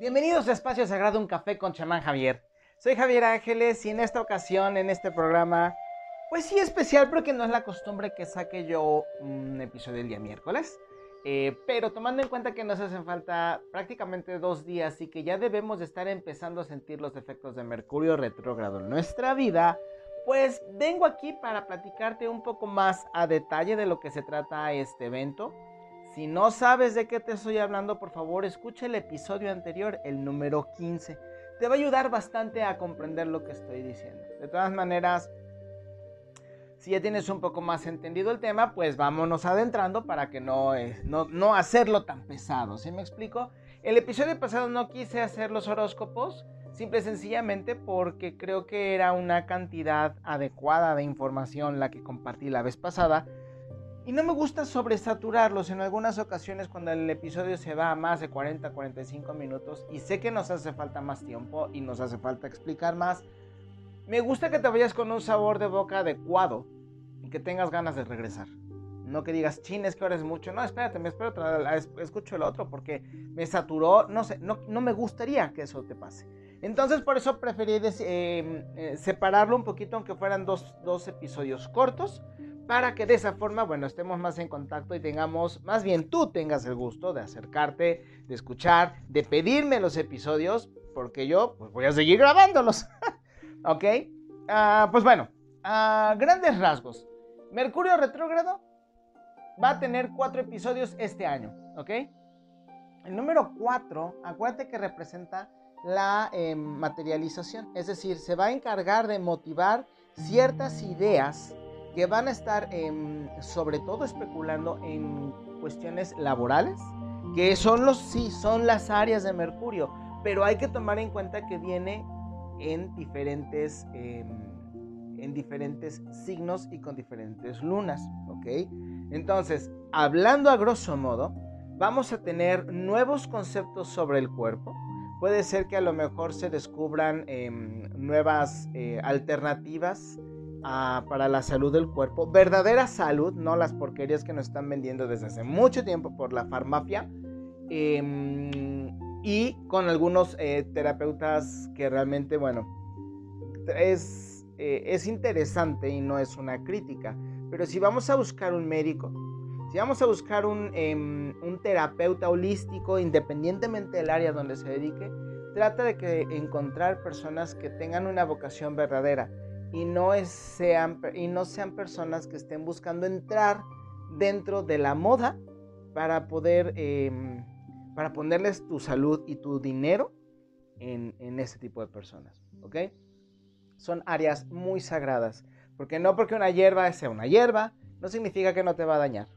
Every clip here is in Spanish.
Bienvenidos a Espacio Sagrado, un café con chamán Javier. Soy Javier Ángeles y en esta ocasión, en este programa, pues sí especial porque no es la costumbre que saque yo un episodio el día miércoles. Eh, pero tomando en cuenta que nos hacen falta prácticamente dos días y que ya debemos de estar empezando a sentir los efectos de Mercurio retrógrado en nuestra vida, pues vengo aquí para platicarte un poco más a detalle de lo que se trata este evento. Si no sabes de qué te estoy hablando, por favor escucha el episodio anterior, el número 15. Te va a ayudar bastante a comprender lo que estoy diciendo. De todas maneras, si ya tienes un poco más entendido el tema, pues vámonos adentrando para que no, no, no hacerlo tan pesado. ¿Sí me explico? El episodio pasado no quise hacer los horóscopos, simple y sencillamente porque creo que era una cantidad adecuada de información la que compartí la vez pasada. Y no me gusta sobresaturarlos en algunas ocasiones cuando el episodio se va a más de 40, 45 minutos y sé que nos hace falta más tiempo y nos hace falta explicar más me gusta que te vayas con un sabor de boca adecuado y que tengas ganas de regresar. No que digas, chin, es que ahora es mucho. No, espérate, me espero, escucho el otro porque me saturó. No sé, no, no me gustaría que eso te pase. Entonces, por eso preferí eh, eh, separarlo un poquito, aunque fueran dos, dos episodios cortos, para que de esa forma, bueno, estemos más en contacto y tengamos, más bien tú tengas el gusto de acercarte, de escuchar, de pedirme los episodios, porque yo pues, voy a seguir grabándolos. ¿Ok? Ah, pues bueno, a grandes rasgos. Mercurio retrógrado va a tener cuatro episodios este año. ¿Ok? El número cuatro, acuérdate que representa la em, materialización. Es decir, se va a encargar de motivar ciertas ideas que van a estar em, sobre todo especulando en cuestiones laborales, que son los sí, son las áreas de Mercurio, pero hay que tomar en cuenta que viene en diferentes, em, en diferentes signos y con diferentes lunas, ¿ok? Entonces, hablando a grosso modo, vamos a tener nuevos conceptos sobre el cuerpo. Puede ser que a lo mejor se descubran em, nuevas eh, alternativas ah, para la salud del cuerpo. Verdadera salud, no las porquerías que nos están vendiendo desde hace mucho tiempo por la farmacia. Em, y con algunos eh, terapeutas que realmente, bueno, es, eh, es interesante y no es una crítica, pero si vamos a buscar un médico, si vamos a buscar un, em, un terapeuta holístico, independientemente del área donde se dedique, trata de que encontrar personas que tengan una vocación verdadera y no, sean, y no sean personas que estén buscando entrar dentro de la moda para poder eh, para ponerles tu salud y tu dinero en, en ese tipo de personas, ¿ok? Son áreas muy sagradas, porque no porque una hierba sea una hierba, no significa que no te va a dañar.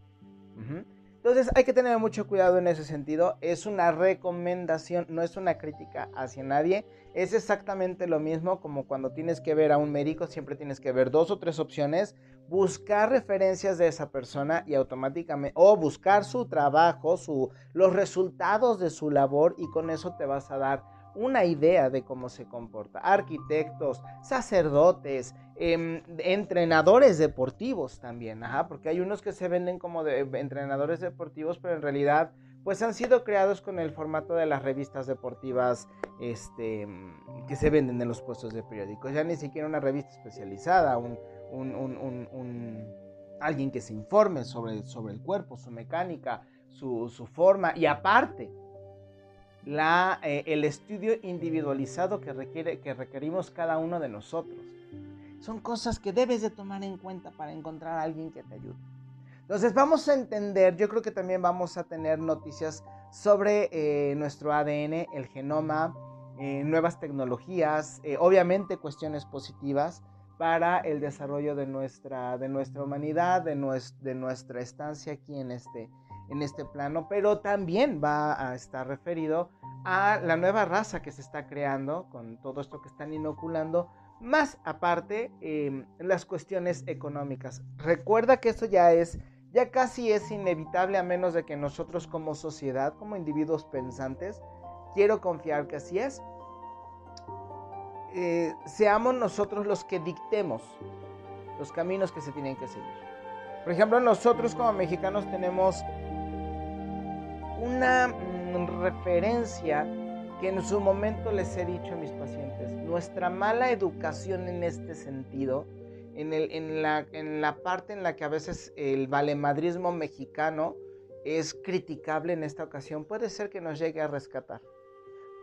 Entonces hay que tener mucho cuidado en ese sentido. Es una recomendación, no es una crítica hacia nadie. Es exactamente lo mismo como cuando tienes que ver a un médico, siempre tienes que ver dos o tres opciones buscar referencias de esa persona y automáticamente, o buscar su trabajo, su, los resultados de su labor y con eso te vas a dar una idea de cómo se comporta. Arquitectos, sacerdotes, em, entrenadores deportivos también, ajá, porque hay unos que se venden como de, entrenadores deportivos, pero en realidad pues han sido creados con el formato de las revistas deportivas este, que se venden en los puestos de periódicos. Ya ni siquiera una revista especializada, un, alguien que se informe sobre, sobre el cuerpo, su mecánica, su, forma y aparte eh, el estudio individualizado que, requiere, que requerimos cada uno de nosotros. Son cosas que debes de tomar en cuenta para encontrar a alguien que te ayude. Entonces vamos a entender, yo creo que también vamos a tener noticias sobre eh, nuestro ADN, el genoma, eh, nuevas tecnologías, obviamente cuestiones positivas, para el desarrollo de nuestra, de nuestra humanidad, de, nuestra estancia aquí en este, en este plano, pero también va a estar referido a la nueva raza que se está creando con todo esto que están inoculando, más aparte em, las cuestiones económicas. Recuerda que eso ya es, ya casi es inevitable a menos de que nosotros como sociedad, como individuos pensantes, quiero confiar que así es, eh, seamos nosotros los que dictemos los caminos que se tienen que seguir. Por ejemplo, nosotros como mexicanos tenemos una mm, referencia que en su momento les he dicho a mis pacientes, nuestra mala educación en este sentido, en, la parte en la que a veces el valemadrismo mexicano es criticable en esta ocasión, puede ser que nos llegue a rescatar.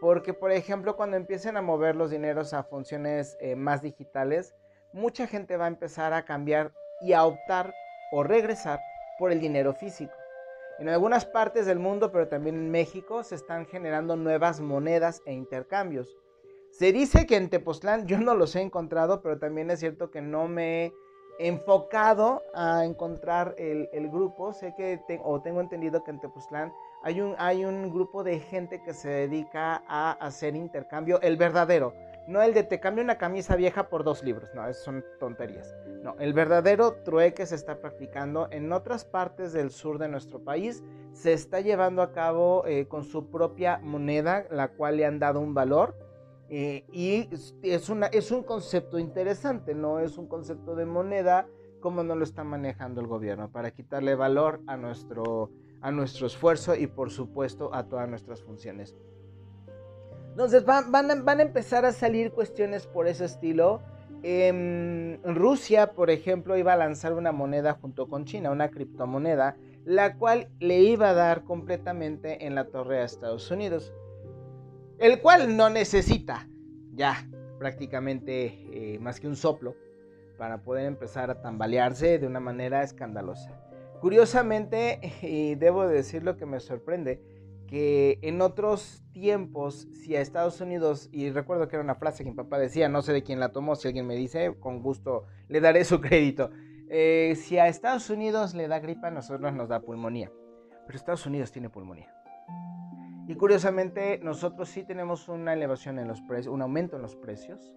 Porque, por ejemplo, cuando empiecen a mover los dineros a funciones eh, más digitales, mucha gente va a empezar a cambiar y a optar o regresar por el dinero físico. En algunas partes del mundo, pero también en México, se están generando nuevas monedas e intercambios. Se dice que en Tepoztlán, yo no los he encontrado, pero también es cierto que no me he enfocado a encontrar el, grupo. Sé que, o tengo entendido que en Tepoztlán hay un, grupo de gente que se dedica a hacer intercambio, el verdadero. No el de te cambio una camisa vieja por dos libros, no, eso son tonterías. No, el verdadero trueque se está practicando en otras partes del sur de nuestro país. Se está llevando a cabo eh, con su propia moneda, la cual le han dado un valor. Eh, y es, una, es un concepto interesante, no es un concepto de moneda como no lo está manejando el gobierno, para quitarle valor a nuestro, a nuestro esfuerzo y por supuesto a todas nuestras funciones. Entonces van, van, a, empezar a salir cuestiones por ese estilo. Em, Rusia, por ejemplo, iba a lanzar una moneda junto con China, una criptomoneda, la cual le iba a dar completamente en la torre a Estados Unidos, el cual no necesita ya prácticamente eh, más que un soplo para poder empezar a tambalearse de una manera escandalosa. Curiosamente, y debo decir lo que me sorprende, que en otros tiempos, si a Estados Unidos, y recuerdo que era una frase que mi papá decía, no sé de quién la tomó, si alguien me dice, con gusto le daré su crédito. Eh, si a Estados Unidos le da gripa, a nosotros nos da pulmonía. Pero Estados Unidos tiene pulmonía. Y curiosamente, nosotros sí tenemos una elevación en los precios, un aumento en los precios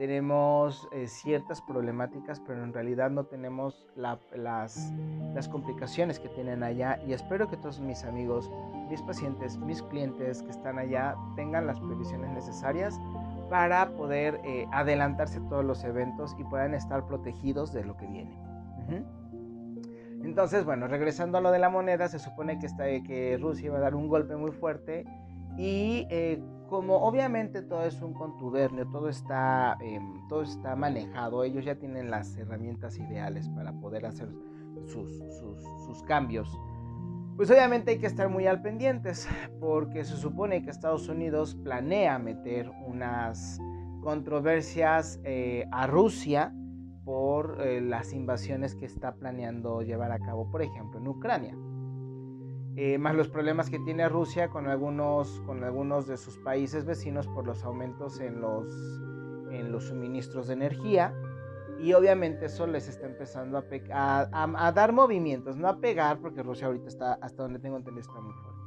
tenemos eh, ciertas problemáticas, pero en realidad no tenemos las, las complicaciones que tienen allá. Y espero que todos mis amigos, mis pacientes, mis clientes que están allá tengan las previsiones necesarias para poder eh, adelantarse todos los eventos y puedan estar protegidos de lo que viene. Entonces, bueno, regresando a lo de la moneda, se supone que, que Rusia va a dar un golpe muy fuerte y eh, como obviamente todo es un contubernio, todo está, em, todo está manejado, ellos ya tienen las herramientas ideales para poder hacer sus, sus, cambios. Pues obviamente hay que estar muy al pendientes, porque se supone que Estados Unidos planea meter unas controversias eh, a Rusia por eh, las invasiones que está planeando llevar a cabo, por ejemplo, en Ucrania. Eh, más los problemas que tiene Rusia con algunos, con algunos de sus países vecinos por los aumentos en los, en los suministros de energía. Y obviamente eso les está empezando a, a, dar movimientos, no a pegar, porque Rusia ahorita está, hasta donde tengo entendido, está muy fuerte.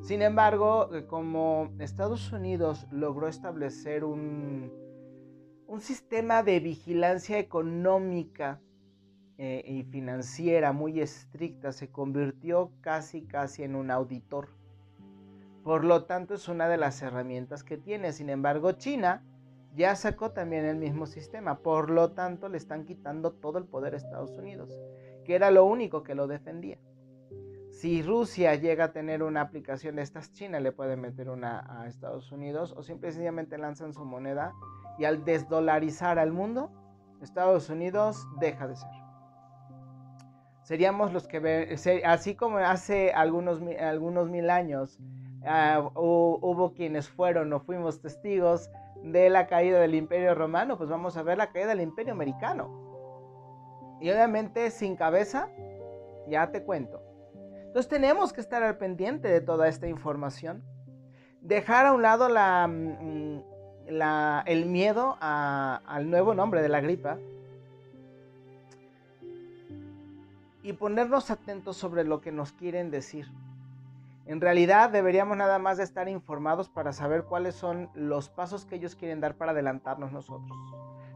Sin embargo, eh, como Estados Unidos logró establecer un, un sistema de vigilancia económica eh, y financiera muy estricta se convirtió casi casi en un auditor. Por lo tanto es una de las herramientas que tiene. Sin embargo, China ya sacó también el mismo sistema. Por lo tanto le están quitando todo el poder a Estados Unidos, que era lo único que lo defendía. Si Rusia llega a tener una aplicación de estas, China le puede meter una a Estados Unidos o simplemente lanzan su moneda y al desdolarizar al mundo, Estados Unidos deja de ser seríamos los que, así como hace algunos, algunos mil años ah, hubo quienes fueron o fuimos testigos de la caída del imperio romano, pues vamos a ver la caída del imperio americano. Y obviamente sin cabeza, ya te cuento. Entonces tenemos que estar al pendiente de toda esta información. Dejar a un lado la, el miedo al nuevo nombre de la gripa y ponernos atentos sobre lo que nos quieren decir. En realidad deberíamos nada más de estar informados para saber cuáles son los pasos que ellos quieren dar para adelantarnos nosotros.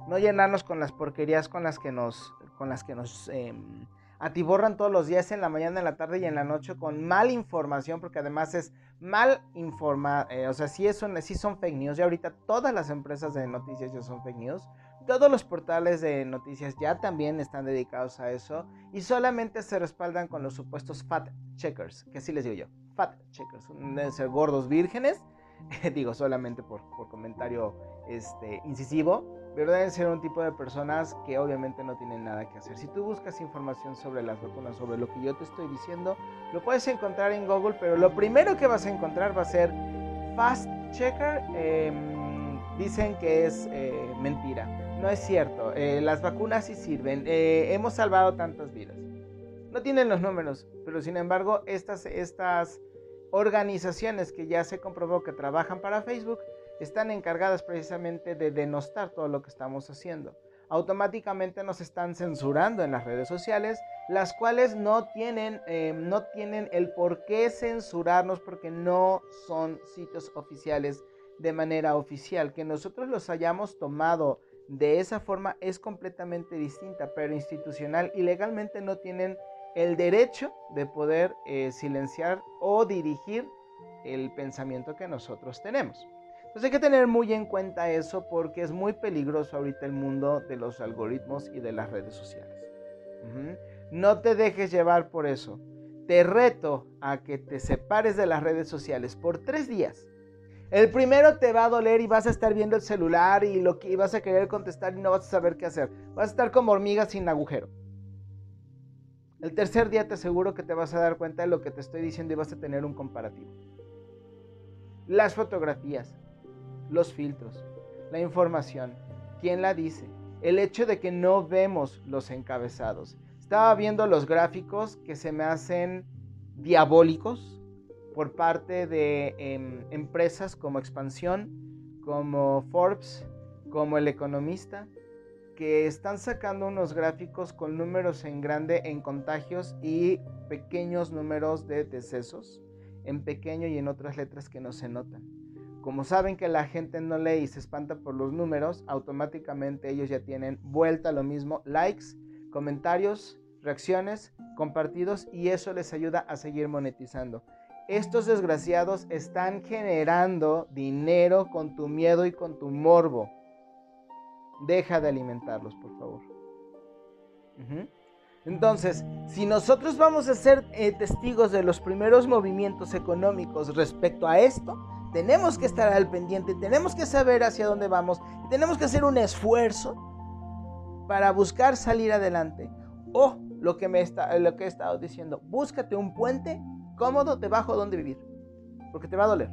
No llenarnos con las porquerías con las que nos, con las que nos em, atiborran todos los días en la mañana, en la tarde y en la noche con mal información, porque además es mal informada, eh, o sea, sí, es sí son fake news, y ahorita todas las empresas de noticias ya son fake news, todos los portales de noticias ya también están dedicados a eso. Y solamente se respaldan con los supuestos fat checkers, que así les digo yo, fat checkers, deben ser gordos vírgenes digo solamente por, comentario este, incisivo, deben ser un tipo de personas que obviamente no tienen nada que hacer. Si tú buscas información sobre las vacunas, sobre lo que yo te estoy diciendo, lo puedes encontrar en Google, pero lo primero que vas a encontrar va a ser Fast Checker. Em, dicen que es eh, mentira. No es cierto. Eh, las vacunas sí sirven. Eh, hemos salvado tantas vidas. No tienen los números, pero sin embargo, estas, estas organizaciones que ya se comprobó que trabajan para Facebook están encargadas precisamente de denostar todo lo que estamos haciendo. Automáticamente nos están censurando en las redes sociales, las cuales no tienen, eh, no tienen el por qué censurarnos porque no son sitios oficiales de manera oficial. Que nosotros los hayamos tomado de esa forma es completamente distinta, pero institucional y legalmente no tienen el derecho de poder eh, silenciar o dirigir el pensamiento que nosotros tenemos. Entonces hay que tener muy en cuenta eso porque es muy peligroso ahorita el mundo de los algoritmos y de las redes sociales. No te dejes llevar por eso. Te reto a que te separes de las redes sociales por tres días. El primero te va a doler y vas a estar viendo el celular y, lo que, y vas a querer contestar y no vas a saber qué hacer. Vas a estar como hormiga sin agujero. El tercer día te aseguro que te vas a dar cuenta de lo que te estoy diciendo y vas a tener un comparativo. Las fotografías, los filtros, la información, quién la dice, el hecho de que no vemos los encabezados. Estaba viendo los gráficos que se me hacen diabólicos por parte de em, empresas como Expansión, como Forbes, como El Economista, que están sacando unos gráficos con números en grande en contagios y pequeños números de decesos, en pequeño y en otras letras que no se notan. Como saben que la gente no lee y se espanta por los números, automáticamente ellos ya tienen vuelta lo mismo, likes, comentarios, reacciones, compartidos y eso les ayuda a seguir monetizando. Estos desgraciados están generando dinero con tu miedo y con tu morbo. Deja de alimentarlos, por favor. Entonces, si nosotros vamos a ser eh, testigos de los primeros movimientos económicos respecto a esto, tenemos que estar al pendiente, tenemos que saber hacia dónde vamos, tenemos que hacer un esfuerzo para buscar salir adelante. O lo que, me está, lo que he estado diciendo, búscate un puente cómodo debajo donde vivir, porque te va a doler.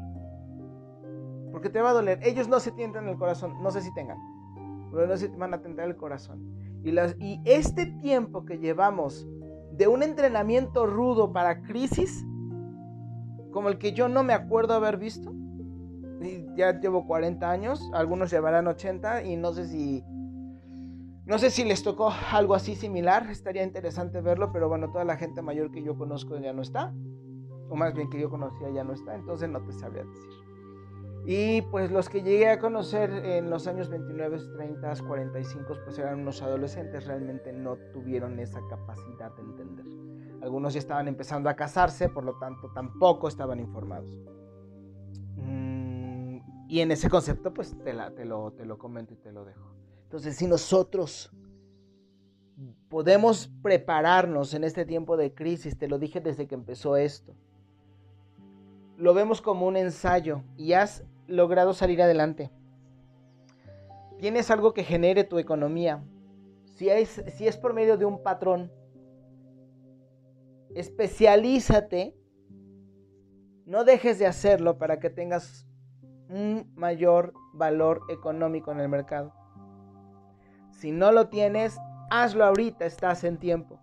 Porque te va a doler. Ellos no se tientan el corazón, no sé si tengan pero no se van a tentar el corazón. Y, las, y este tiempo que llevamos de un entrenamiento rudo para crisis, como el que yo no me acuerdo haber visto, ya llevo 40 años, algunos llevarán 80 y no sé si no sé si les tocó algo así similar, estaría interesante verlo, pero bueno, toda la gente mayor que yo conozco ya no está, o más bien que yo conocía ya no está, entonces no te sabría decir. Y pues los que llegué a conocer en los años 29, 30, 45, pues eran unos adolescentes, realmente no tuvieron esa capacidad de entender. Algunos ya estaban empezando a casarse, por lo tanto tampoco estaban informados. Y en ese concepto pues te, te, lo, te lo comento y te lo dejo. Entonces si nosotros podemos prepararnos en este tiempo de crisis, te lo dije desde que empezó esto, lo vemos como un ensayo y has logrado salir adelante. Tienes algo que genere tu economía. Si es, si es por medio de un patrón, especialízate. No dejes de hacerlo para que tengas un mayor valor económico en el mercado. Si no lo tienes, hazlo ahorita, estás en tiempo.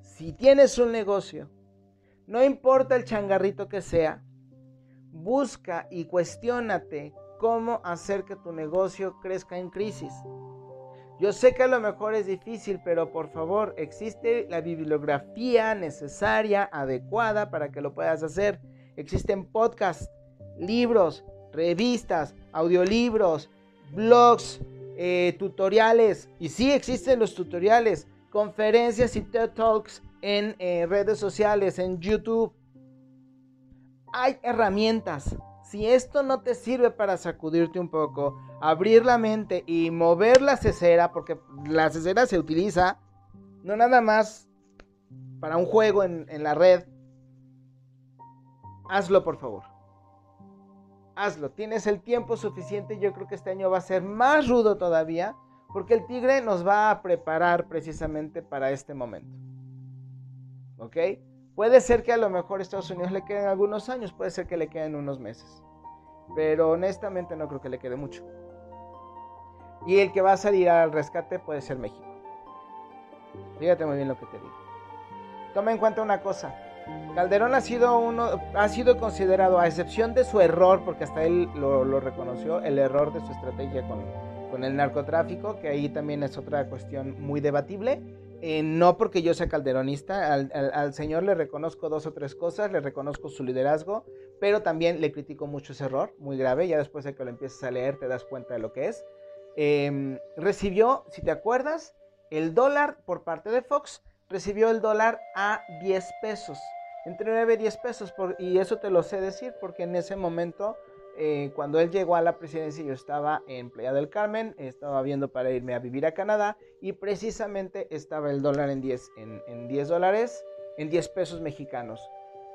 Si tienes un negocio, no importa el changarrito que sea, Busca y cuestiónate cómo hacer que tu negocio crezca en crisis. Yo sé que a lo mejor es difícil, pero por favor, existe la bibliografía necesaria, adecuada para que lo puedas hacer. Existen podcasts, libros, revistas, audiolibros, blogs, eh, tutoriales. Y sí existen los tutoriales, conferencias y TED Talks en eh, redes sociales, en YouTube hay herramientas. Si esto no te sirve para sacudirte un poco, abrir la mente y mover la cesera, porque la cesera se utiliza no nada más para un juego en, en la red, hazlo por favor. Hazlo. Tienes el tiempo suficiente. Yo creo que este año va a ser más rudo todavía. Porque el tigre nos va a preparar precisamente para este momento. ¿Ok? Puede ser que a lo mejor a Estados Unidos le queden algunos años. Puede ser que le queden unos meses. Pero honestamente no creo que le quede mucho. Y el que va a salir al rescate puede ser México. Fíjate muy bien lo que te digo. Toma en cuenta una cosa. Calderón ha sido uno, ha sido considerado, a excepción de su error, porque hasta él lo, reconoció, el error de su estrategia con, con, el narcotráfico, que ahí también es otra cuestión muy debatible. Eh, no porque yo sea calderonista, al, señor le reconozco dos o tres cosas, le reconozco su liderazgo, pero también le critico mucho ese error, muy grave, ya después de que lo empieces a leer te das cuenta de lo que es. Em, recibió, si te acuerdas, el dólar por parte de Fox, recibió el dólar a 10 pesos, entre 9 y 10 pesos, y eso te lo sé decir porque en ese momento, eh, cuando él llegó a la presidencia, yo estaba en Playa del Carmen, estaba viendo para irme a vivir a Canadá, y precisamente estaba el dólar en 10, en, en 10 dólares, en 10 pesos mexicanos.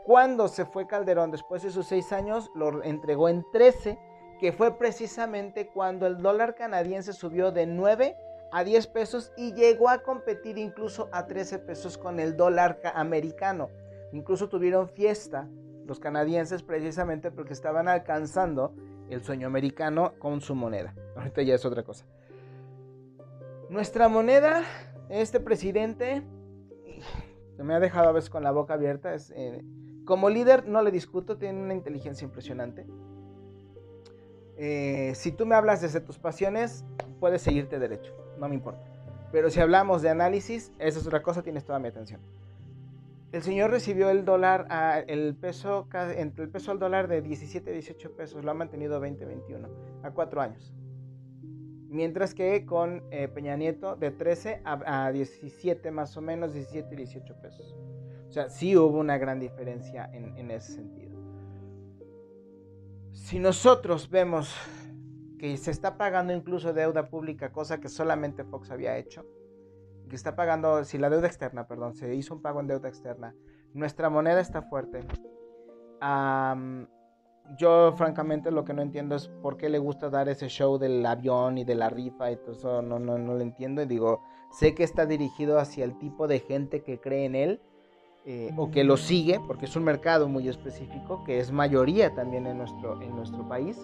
Cuando se fue Calderón, después de sus 6 años, lo entregó en 13 que fue precisamente cuando el dólar canadiense subió de 9 a 10 pesos y llegó a competir incluso a 13 pesos con el dólar americano. Incluso tuvieron fiesta los canadienses precisamente porque estaban alcanzando el sueño americano con su moneda. Ahorita ya es otra cosa. Nuestra moneda, este presidente, me ha dejado a veces con la boca abierta. Eh, como líder no le discuto, tiene una inteligencia impresionante. Eh, si tú me hablas desde tus pasiones, puedes seguirte derecho, no me importa. Pero si hablamos de análisis, esa es otra cosa, tienes toda mi atención. El señor recibió el peso, entre al dólar de 17, 18 pesos, lo ha mantenido 20, 21, a 4 años. Mientras que con eh, Peña Nieto de 13 a, 17 más o menos, 17, 18 pesos. O sea, sí hubo una gran diferencia en ese sentido. Si nosotros vemos que se está pagando incluso deuda pública, cosa que solamente Fox había hecho, que está pagando, si la deuda externa, perdón, se hizo un pago en deuda externa, nuestra moneda está fuerte. yo francamente lo que no entiendo es por qué le gusta dar ese show del avión y de la rifa y todo eso, no, no, no lo entiendo. Y digo, sé que está dirigido hacia el tipo de gente que cree en él, eh, o que lo sigue, porque es un mercado muy específico, que es mayoría también en nuestro, en nuestro país.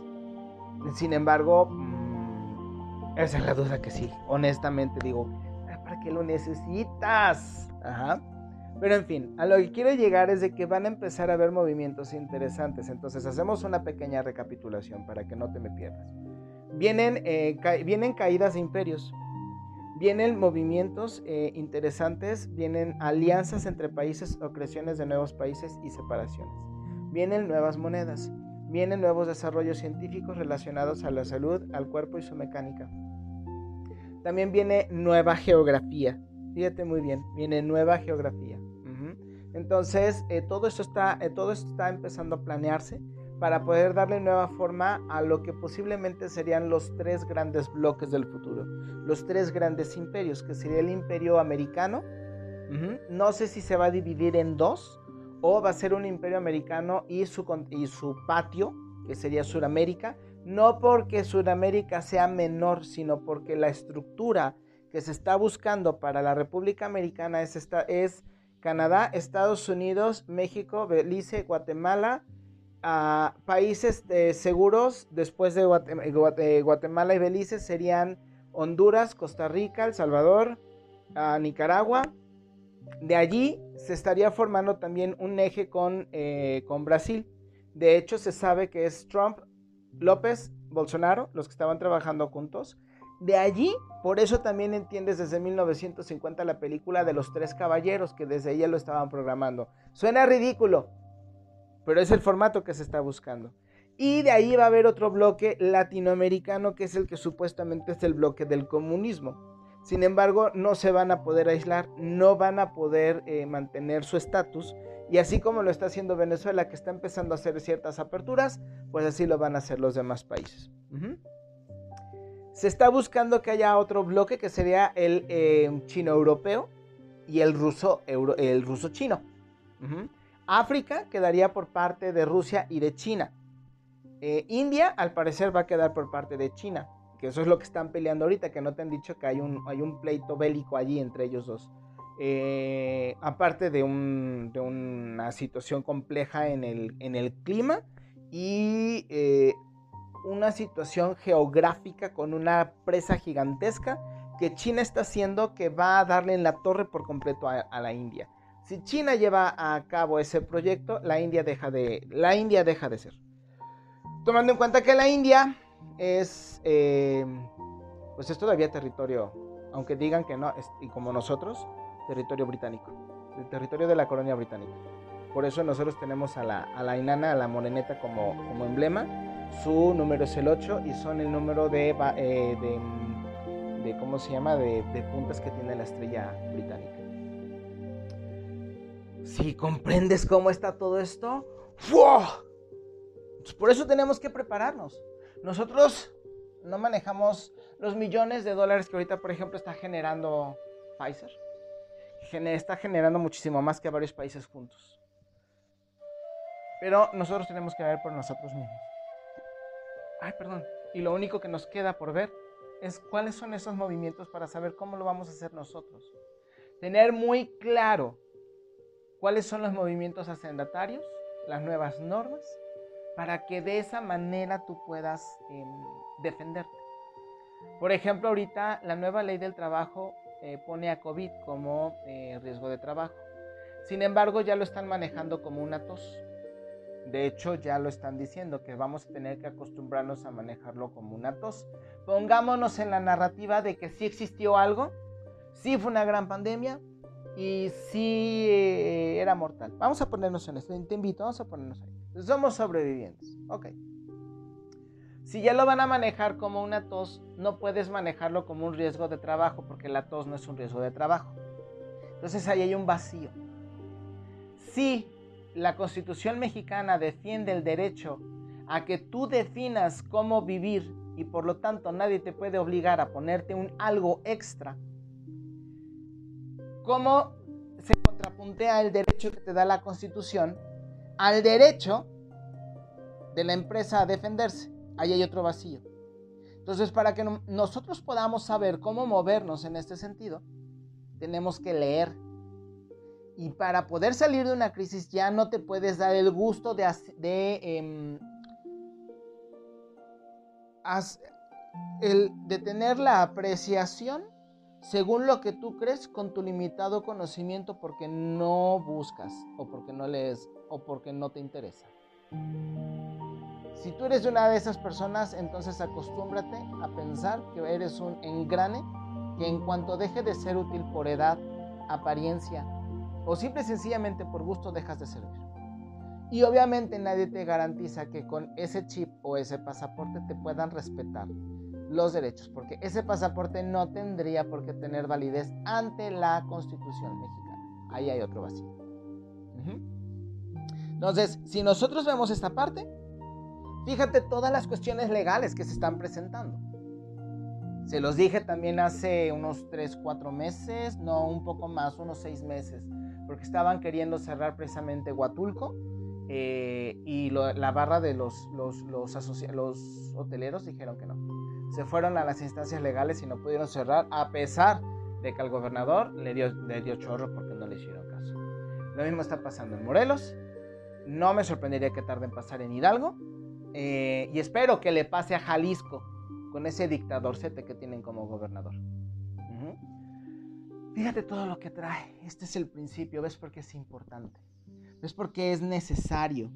Sin embargo, mm, esa es la duda que sí, honestamente digo, ¿para lo necesitas? Pero en fin, a lo que quiero llegar es de que van a empezar a haber movimientos interesantes. Entonces hacemos una pequeña recapitulación para que no te me pierdas. Vienen, eh, vienen caídas de imperios, Vienen movimientos eh, interesantes, vienen alianzas entre países o creaciones de nuevos países y separaciones. Vienen nuevas monedas, vienen nuevos desarrollos científicos relacionados a la salud, al cuerpo y su mecánica. También viene nueva geografía. Fíjate muy bien, viene nueva geografía. Entonces, eh, todo, esto está, eh, todo esto está empezando a planearse para poder darle nueva forma a lo que posiblemente serían los tres grandes bloques del futuro, los tres grandes imperios, que sería el imperio americano, no sé si se va a dividir en dos o va a ser un imperio americano y su, y su patio, que sería Sudamérica, no porque Sudamérica sea menor, sino porque la estructura que se está buscando para la República Americana es, esta, es Canadá, Estados Unidos, México, Belice, Guatemala, a países eh, seguros después de Guatemala y Belice serían Honduras, Costa Rica, El Salvador, Nicaragua. De allí se estaría formando también un eje con, eh, con Brasil. De hecho, se sabe que es Trump, López, Bolsonaro, los que estaban trabajando juntos. De allí, por eso también entiendes desde 1950 la película de los tres caballeros, que desde ella lo estaban programando. Suena ridículo, pero es el formato que se está buscando. Y de ahí va a haber otro bloque latinoamericano que es el que supuestamente es el bloque del comunismo. Sin embargo, no se van a poder aislar, no van a poder eh, mantener su estatus. Y así como lo está haciendo Venezuela, que está empezando a hacer ciertas aperturas, pues así lo van a hacer los demás países. Se está buscando que haya otro bloque que sería el eh, chino europeo y el ruso, el ruso chino. África quedaría por parte de Rusia y de China. Eh, India, al parecer, va a quedar por parte de China, que eso es lo que están peleando ahorita, que no te han dicho que hay un, hay un pleito bélico allí entre ellos dos. Eh, aparte de, un, de, una situación compleja en el, clima y eh, una situación geográfica con una presa gigantesca que China está haciendo que va a darle en la torre por completo a, a la India. Si China lleva a cabo ese proyecto, la India deja de, la India deja de ser. Tomando en cuenta que la India es, eh, pues es todavía territorio, aunque digan que no, y como nosotros, territorio británico, el territorio de la colonia británica. Por eso nosotros tenemos a la, a la inana, a la moreneta como, como emblema. Su número es el 8 y son el número de, eh, de, de, ¿cómo se llama?, de, de puntas que tiene la estrella británica. Si comprendes cómo está todo esto, ¡wow! Por eso tenemos que prepararnos. Nosotros no manejamos los millones de dólares que ahorita, por ejemplo, está generando Pfizer. Está generando muchísimo más que varios países juntos. Pero nosotros tenemos que ver por nosotros mismos. Ay, perdón. Y lo único que nos queda por ver es cuáles son esos movimientos para saber cómo lo vamos a hacer nosotros. Tener muy claro cuáles son los movimientos hacendatarios, las nuevas normas para que de esa manera tú puedas eh, defenderte. Por ejemplo, ahorita la nueva ley del trabajo eh, pone a COVID como eh, riesgo de trabajo. Sin embargo, ya lo están manejando como una tos. De hecho, ya lo están diciendo que vamos a tener que acostumbrarnos a manejarlo como una tos. Pongámonos en la narrativa de que sí existió algo, sí fue una gran pandemia y sí era mortal. Vamos a ponernos en esto. Te invito, vamos a ponernos ahí. Somos sobrevivientes. Ok. Si ya lo van a manejar como una tos, no puedes manejarlo como un riesgo de trabajo, porque la tos no es un riesgo de trabajo. Entonces ahí hay un vacío. Si la constitución mexicana defiende el derecho a que tú definas cómo vivir y por lo tanto nadie te puede obligar a ponerte un algo extra, ¿cómo se contrapuntea el derecho que te da la constitución al derecho de la empresa a defenderse. Ahí hay otro vacío. Entonces, para que nosotros podamos saber cómo movernos en este sentido, tenemos que leer. Y para poder salir de una crisis ya no te puedes dar el gusto de, de, em, el, de tener la apreciación según lo que tú crees con tu limitado conocimiento porque no buscas o porque no lees o porque no te interesa. Si tú eres una de esas personas, entonces acostúmbrate a pensar que eres un engrane que en cuanto deje de ser útil por edad, apariencia o simple y sencillamente por gusto dejas de servir. Y obviamente nadie te garantiza que con ese chip o ese pasaporte te puedan respetar los derechos, porque ese pasaporte no tendría por qué tener validez ante la Constitución mexicana. Ahí hay otro vacío. Entonces, si nosotros vemos esta parte, fíjate todas las cuestiones legales que se están presentando. Se los dije también hace unos 3, 4 meses, no, un poco más, unos 6 meses, porque estaban queriendo cerrar precisamente Huatulco eh, y la barra de los, los, los, hoteleros dijeron que no. Se fueron a las instancias legales y no pudieron cerrar, a pesar de que al gobernador le dio, le dio chorro porque no le hicieron caso. Lo mismo está pasando en Morelos, no me sorprendería que tarde en pasar en Hidalgo. Eh, y espero que le pase a Jalisco con ese dictadorcete que tienen como gobernador. Fíjate todo lo que trae. Este es el principio. ¿Ves por qué es importante? ¿Ves por qué es necesario?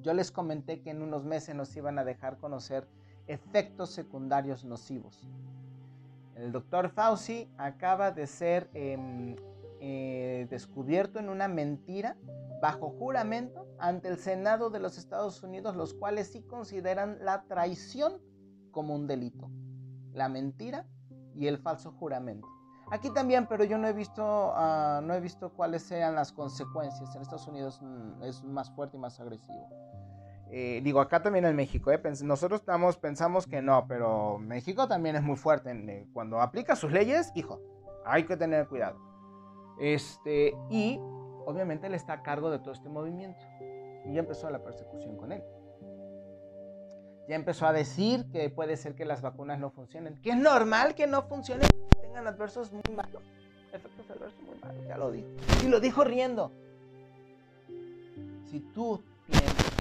Yo les comenté que en unos meses nos iban a dejar conocer efectos secundarios nocivos. El doctor Fauci acaba de ser em, eh, descubierto en una mentira bajo juramento ante el Senado de los Estados Unidos, los cuales sí consideran la traición como un delito, la mentira y el falso juramento. Aquí también, pero yo no he visto, ah, no he visto cuáles sean las consecuencias. En Estados Unidos mm, es más fuerte y más agresivo. Eh, digo, acá también en México, ¿eh? nosotros estamos, pensamos que no, pero México también es muy fuerte. Eh, cuando aplica sus leyes, hijo, hay que tener cuidado. Este, y obviamente él está a cargo de todo este movimiento. Y ya empezó la persecución con él. Ya empezó a decir que puede ser que las vacunas no funcionen. Que es normal que no funcionen, que tengan adversos muy malos. Efectos adversos muy malos, ya lo dijo. Y lo dijo riendo. Si tú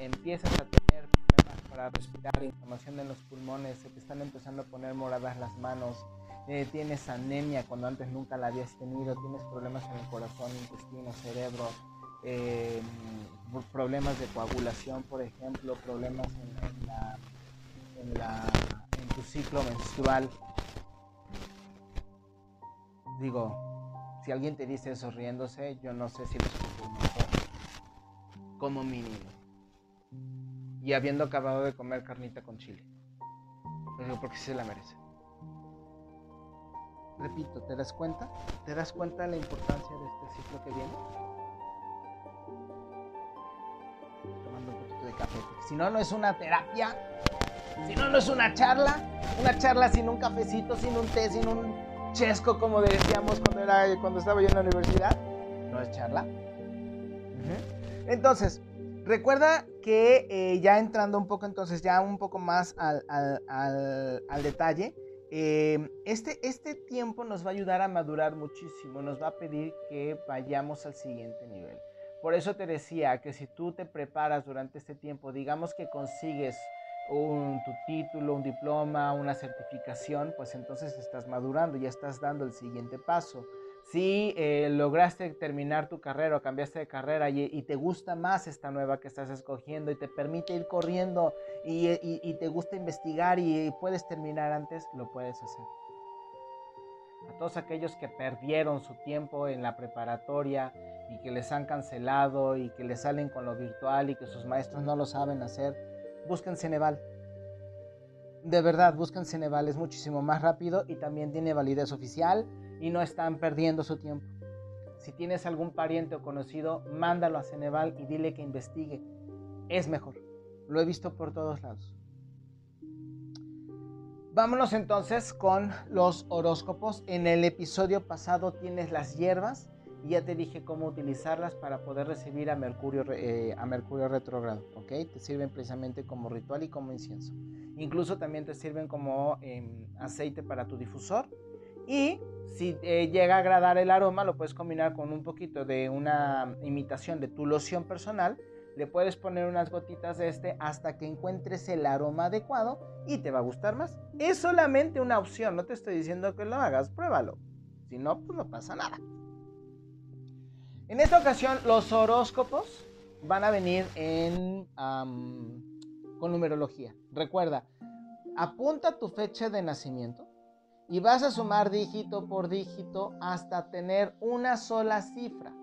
empiezas a tener problemas para respirar, inflamación en los pulmones, se te están empezando a poner moradas las manos, eh, tienes anemia cuando antes nunca la habías tenido, tienes problemas en el corazón, intestino, cerebro, eh, problemas de coagulación, por ejemplo, problemas en, la, en, tu ciclo menstrual. Digo, si alguien te dice eso riéndose, yo no sé si lo como mínimo. Y habiendo acabado de comer carnita con chile. digo porque se la merece. Repito, ¿te das cuenta? ¿Te das cuenta de la importancia de este ciclo que viene? si no, no es una terapia, si no, no es una charla, una charla sin un cafecito, sin un té, sin un chesco, como decíamos cuando, era, cuando estaba yo en la universidad, no es charla. Entonces, recuerda que eh, ya entrando un poco, entonces ya un poco más al, al, detalle, eh, este, este tiempo nos va a ayudar a madurar muchísimo, nos va a pedir que vayamos al siguiente nivel. Por eso te decía que si tú te preparas durante este tiempo, digamos que consigues un, tu título, un diploma, una certificación, pues entonces estás madurando, ya estás dando el siguiente paso. Si eh, lograste terminar tu carrera o cambiaste de carrera y, te gusta más esta nueva que estás escogiendo y te permite ir corriendo y, y te gusta investigar y puedes terminar antes, lo puedes hacer. A todos aquellos que perdieron su tiempo en la preparatoria, y que les han cancelado y que les salen con lo virtual y que sus maestros no lo saben hacer, busquen Ceneval. De verdad, busquen Ceneval, es muchísimo más rápido y también tiene validez oficial y no están perdiendo su tiempo. Si tienes algún pariente o conocido, mándalo a Ceneval y dile que investigue. Es mejor. Lo he visto por todos lados. Vámonos entonces con los horóscopos. En el episodio pasado tienes las hierbas y ya te dije cómo utilizarlas para poder recibir a Mercurio, eh, a Mercurio retrógrado, ¿ok? Te sirven precisamente como ritual y como incienso. Incluso también te sirven como em, aceite para tu difusor. Y si eh, llega a agradar el aroma, lo puedes combinar con un poquito de una imitación de tu loción personal. Le puedes poner unas gotitas de este hasta que encuentres el aroma adecuado y te va a gustar más. Es solamente una opción, no te estoy diciendo que lo hagas, pruébalo. Si no, pues no pasa nada. En esta ocasión los horóscopos van a venir en, con numerología. Recuerda, apunta tu fecha de nacimiento y vas a sumar dígito por dígito hasta tener una sola cifra.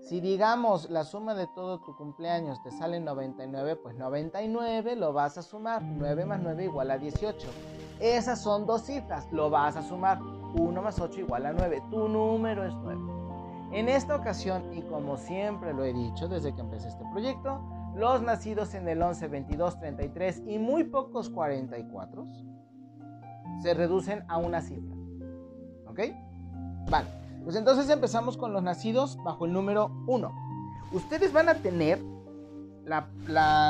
Si digamos la suma de todo tu cumpleaños te sale 99, pues 99 lo vas a sumar. 9 más 9 igual a 18. Esas son dos cifras, lo vas a sumar. 1 más 8 igual a 9. Tu número es 9. En esta ocasión, y como siempre lo he dicho desde que empecé este proyecto, los nacidos en el 11, 22, 33 y muy pocos 44 se reducen a una cifra. ¿Ok? Vale, pues entonces empezamos con los nacidos bajo el número 1. Ustedes van a tener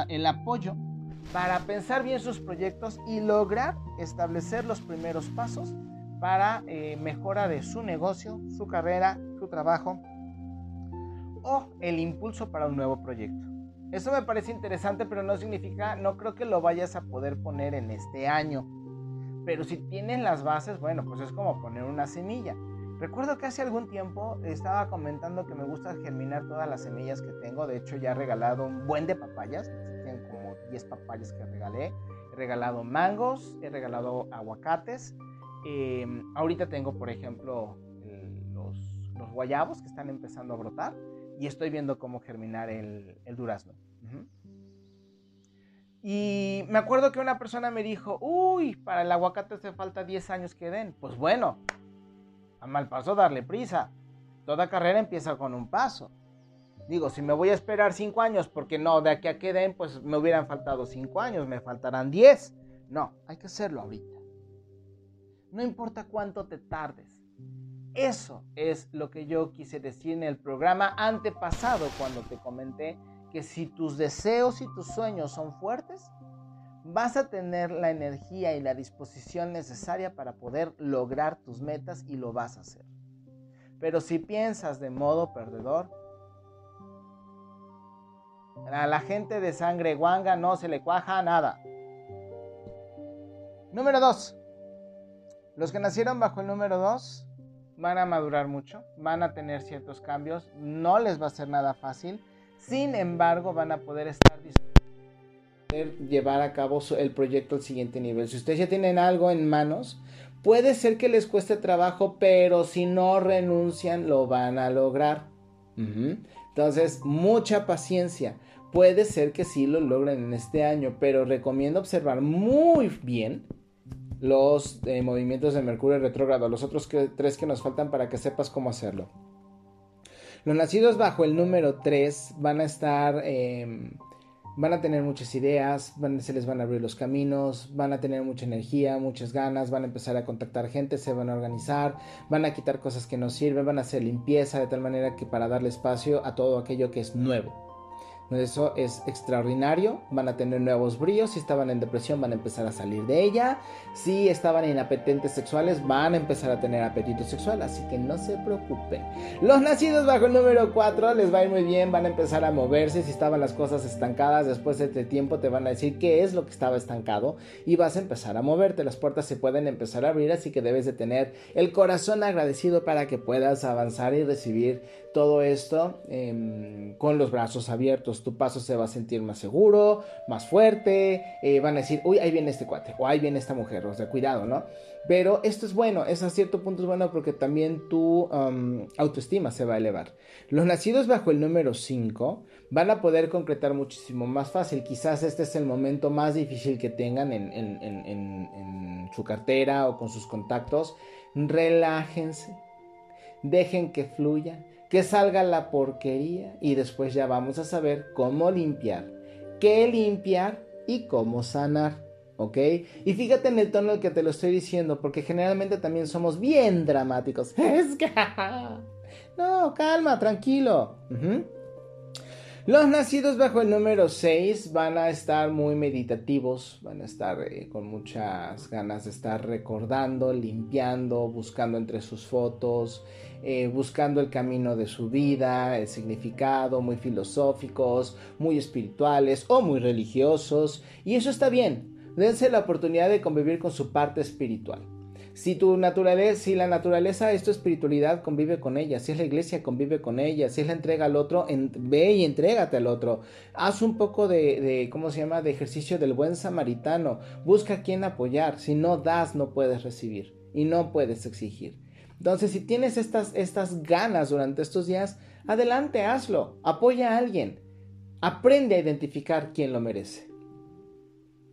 el apoyo para pensar bien sus proyectos y lograr establecer los primeros pasos para eh, mejora de su negocio, su carrera tu trabajo o el impulso para un nuevo proyecto. Eso me parece interesante, pero no significa, no creo que lo vayas a poder poner en este año. Pero si tienes las bases, bueno, pues es como poner una semilla. Recuerdo que hace algún tiempo estaba comentando que me gusta germinar todas las semillas que tengo. De hecho, ya he regalado un buen de papayas. Tienen como 10 papayas que regalé. He regalado mangos, he regalado aguacates. Eh, ahorita tengo, por ejemplo, los guayabos que están empezando a brotar y estoy viendo cómo germinar el, durazno. Y me acuerdo que una persona me dijo, uy, para el aguacate hace falta 10 años que den. Pues bueno, a mal paso darle prisa. Toda carrera empieza con un paso. Digo, si me voy a esperar 5 años, porque no, de aquí a que den, pues me hubieran faltado 5 años, me faltarán 10. No, hay que hacerlo ahorita. No importa cuánto te tardes. Eso es lo que yo quise decir en el programa antepasado cuando te comenté que si tus deseos y tus sueños son fuertes, vas a tener la energía y la disposición necesaria para poder lograr tus metas y lo vas a hacer. Pero si piensas de modo perdedor, a la gente de sangre guanga no se le cuaja nada. Número 2. Los que nacieron bajo el número 2 van a madurar mucho, van a tener ciertos cambios, no les va a ser nada fácil, sin embargo van a poder estar llevar a cabo el proyecto al siguiente nivel. Si ustedes ya tienen algo en manos, puede ser que les cueste trabajo, pero si no renuncian, lo van a lograr. Entonces, mucha paciencia. Puede ser que sí lo logren en este año, pero recomiendo observar muy bien los eh, movimientos de Mercurio retrógrado, los otros tres que nos faltan para que sepas cómo hacerlo. Los nacidos bajo el número 3 van a estar em, van a tener muchas ideas, se les van a abrir los caminos, van a tener mucha energía, muchas ganas, van a empezar a contactar gente, se van a organizar, van a quitar cosas que no sirven, van a hacer limpieza de tal manera que para darle espacio a todo aquello que es nuevo. Eso es extraordinario. Van a tener nuevos brillos. Si estaban en depresión, van a empezar a salir de ella. Si estaban inapetentes sexuales, van a empezar a tener apetito sexual. Así que no se preocupen. Los nacidos bajo el número 4 les va a ir muy bien. Van a empezar a moverse. Si estaban las cosas estancadas, después de este tiempo te van a decir qué es lo que estaba estancado. Y vas a empezar a moverte. Las puertas se pueden empezar a abrir. Así que debes de tener el corazón agradecido para que puedas avanzar y recibir todo esto em, con los brazos abiertos. Tu paso se va a sentir más seguro, más fuerte. Eh, van a decir, uy, ahí viene este cuate o ahí viene esta mujer. O sea, cuidado, ¿no? Pero esto es bueno, es a cierto punto es bueno porque también tu autoestima se va a elevar. Los nacidos bajo el número 5 van a poder concretar muchísimo más fácil. Quizás este es el momento más difícil que tengan en, en su cartera o con sus contactos. Relájense, dejen que fluya que salga la porquería y después ya vamos a saber cómo limpiar, qué limpiar y cómo sanar. ¿Ok? Y fíjate en el tono en el que te lo estoy diciendo, porque generalmente también somos bien dramáticos. Es que... No, calma, tranquilo. Los nacidos bajo el número 6 van a estar muy meditativos, van a estar eh, con muchas ganas de estar recordando, limpiando, buscando entre sus fotos, eh, buscando el camino de su vida, el significado, muy filosóficos, muy espirituales o muy religiosos. Y eso está bien. Dense la oportunidad de convivir con su parte espiritual. Si tu naturaleza, si la naturaleza es tu espiritualidad, convive con ella. Si es la iglesia, convive con ella. Si es la entrega al otro, ve y entrégate al otro. Haz un poco de, de, ¿cómo se llama?, de ejercicio del buen samaritano. Busca a quien apoyar. Si no das, no puedes recibir. Y no puedes exigir. Entonces, si tienes estas, estas ganas durante estos días, adelante, hazlo. Apoya a alguien. Aprende a identificar quién lo merece.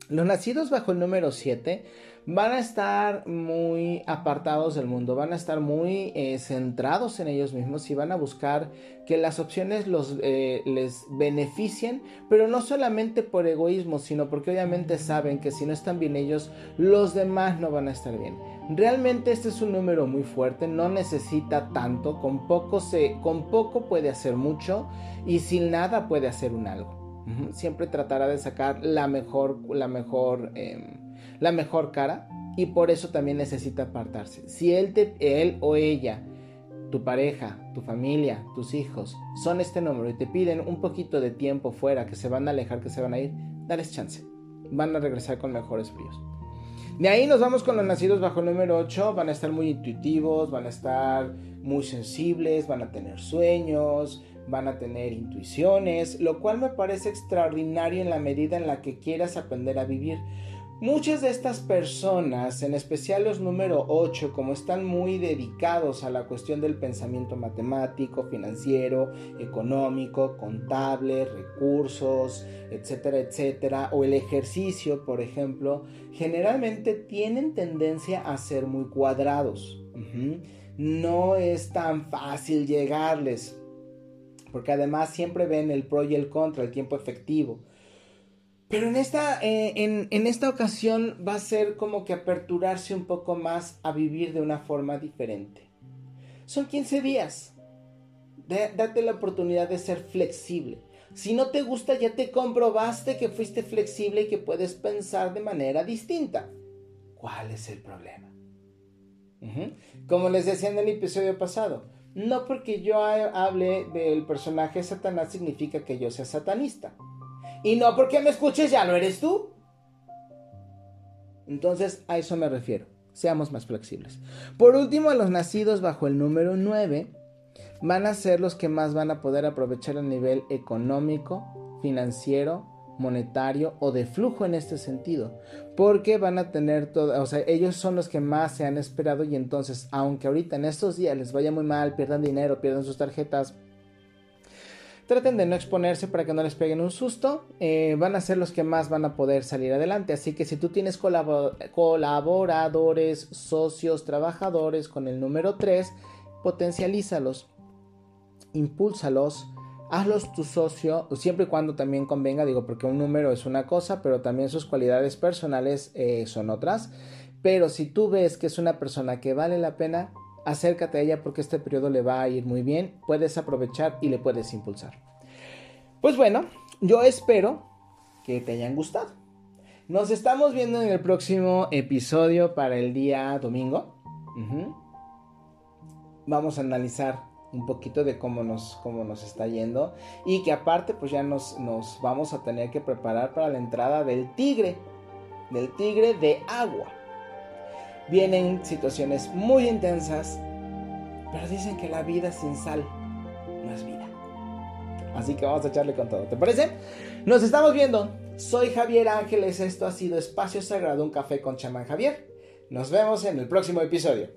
Los nacidos bajo el número 7 van a estar muy apartados del mundo, van a estar muy eh, centrados en ellos mismos y van a buscar que las opciones los, eh, les beneficien, pero no solamente por egoísmo, sino porque obviamente saben que si no están bien ellos, los demás no van a estar bien. Realmente este es un número muy fuerte, no necesita tanto, con poco, se, con poco puede hacer mucho y sin nada puede hacer un algo. Siempre tratará de sacar la mejor, la mejor em, la mejor cara y por eso también necesita apartarse. Si él, él o ella, tu pareja, tu familia, tus hijos son este número y te piden un poquito de tiempo fuera, que se van a alejar, que se van a ir, dales chance. Van a regresar con mejores fríos. De ahí nos vamos con los nacidos bajo el número 8. Van a estar muy intuitivos, van a estar muy sensibles, van a tener sueños, van a tener intuiciones, lo cual me parece extraordinario en la medida en la que quieras aprender a vivir. Muchas de estas personas, en especial los número 8, como están muy dedicados a la cuestión del pensamiento matemático, financiero, económico, contable, recursos, etcétera, etcétera, o el ejercicio, por ejemplo, generalmente tienen tendencia a ser muy cuadrados. No es tan fácil llegarles, porque además siempre ven el pro y el contra, el tiempo efectivo. Pero en esta, eh, en, esta ocasión va a ser como que aperturarse un poco más a vivir de una forma diferente. Son 15 días. date la oportunidad de ser flexible. Si no te gusta, ya te comprobaste que fuiste flexible y que puedes pensar de manera distinta. ¿Cuál es el problema? Como les decía en el episodio pasado, no porque yo hable del personaje Satanás significa que yo sea satanista. Y no porque me escuches ya lo eres tú. Entonces a eso me refiero. Seamos más flexibles. Por último, los nacidos bajo el número 9 van a ser los que más van a poder aprovechar a nivel económico, financiero, monetario o de flujo en este sentido, porque van a tener todo, o sea, ellos son los que más se han esperado y entonces, aunque ahorita en estos días les vaya muy mal, pierdan dinero, pierdan sus tarjetas, traten de no exponerse para que no les peguen un susto, eh, van a ser los que más van a poder salir adelante, así que si tú tienes colaboradores, socios, trabajadores con el número 3, potencialízalos, impúlsalos, hazlos tu socio, siempre y cuando también convenga, digo, porque un número es una cosa, pero también sus cualidades personales eh, son otras. Pero si tú ves que es una persona que vale la pena, acércate a ella porque este periodo le va a ir muy bien, puedes aprovechar y le puedes impulsar. Pues bueno, yo espero que te hayan gustado. Nos estamos viendo en el próximo episodio para el día domingo. Vamos a analizar un poquito de cómo nos, cómo nos está yendo y que aparte pues ya nos, nos vamos a tener que preparar para la entrada del tigre, del tigre de agua. Vienen situaciones muy intensas, pero dicen que la vida sin sal no es vida. Así que vamos a echarle con todo, ¿te parece? Nos estamos viendo. Soy Javier Ángeles, esto ha sido Espacio Sagrado, un café con chamán Javier. Nos vemos en el próximo episodio.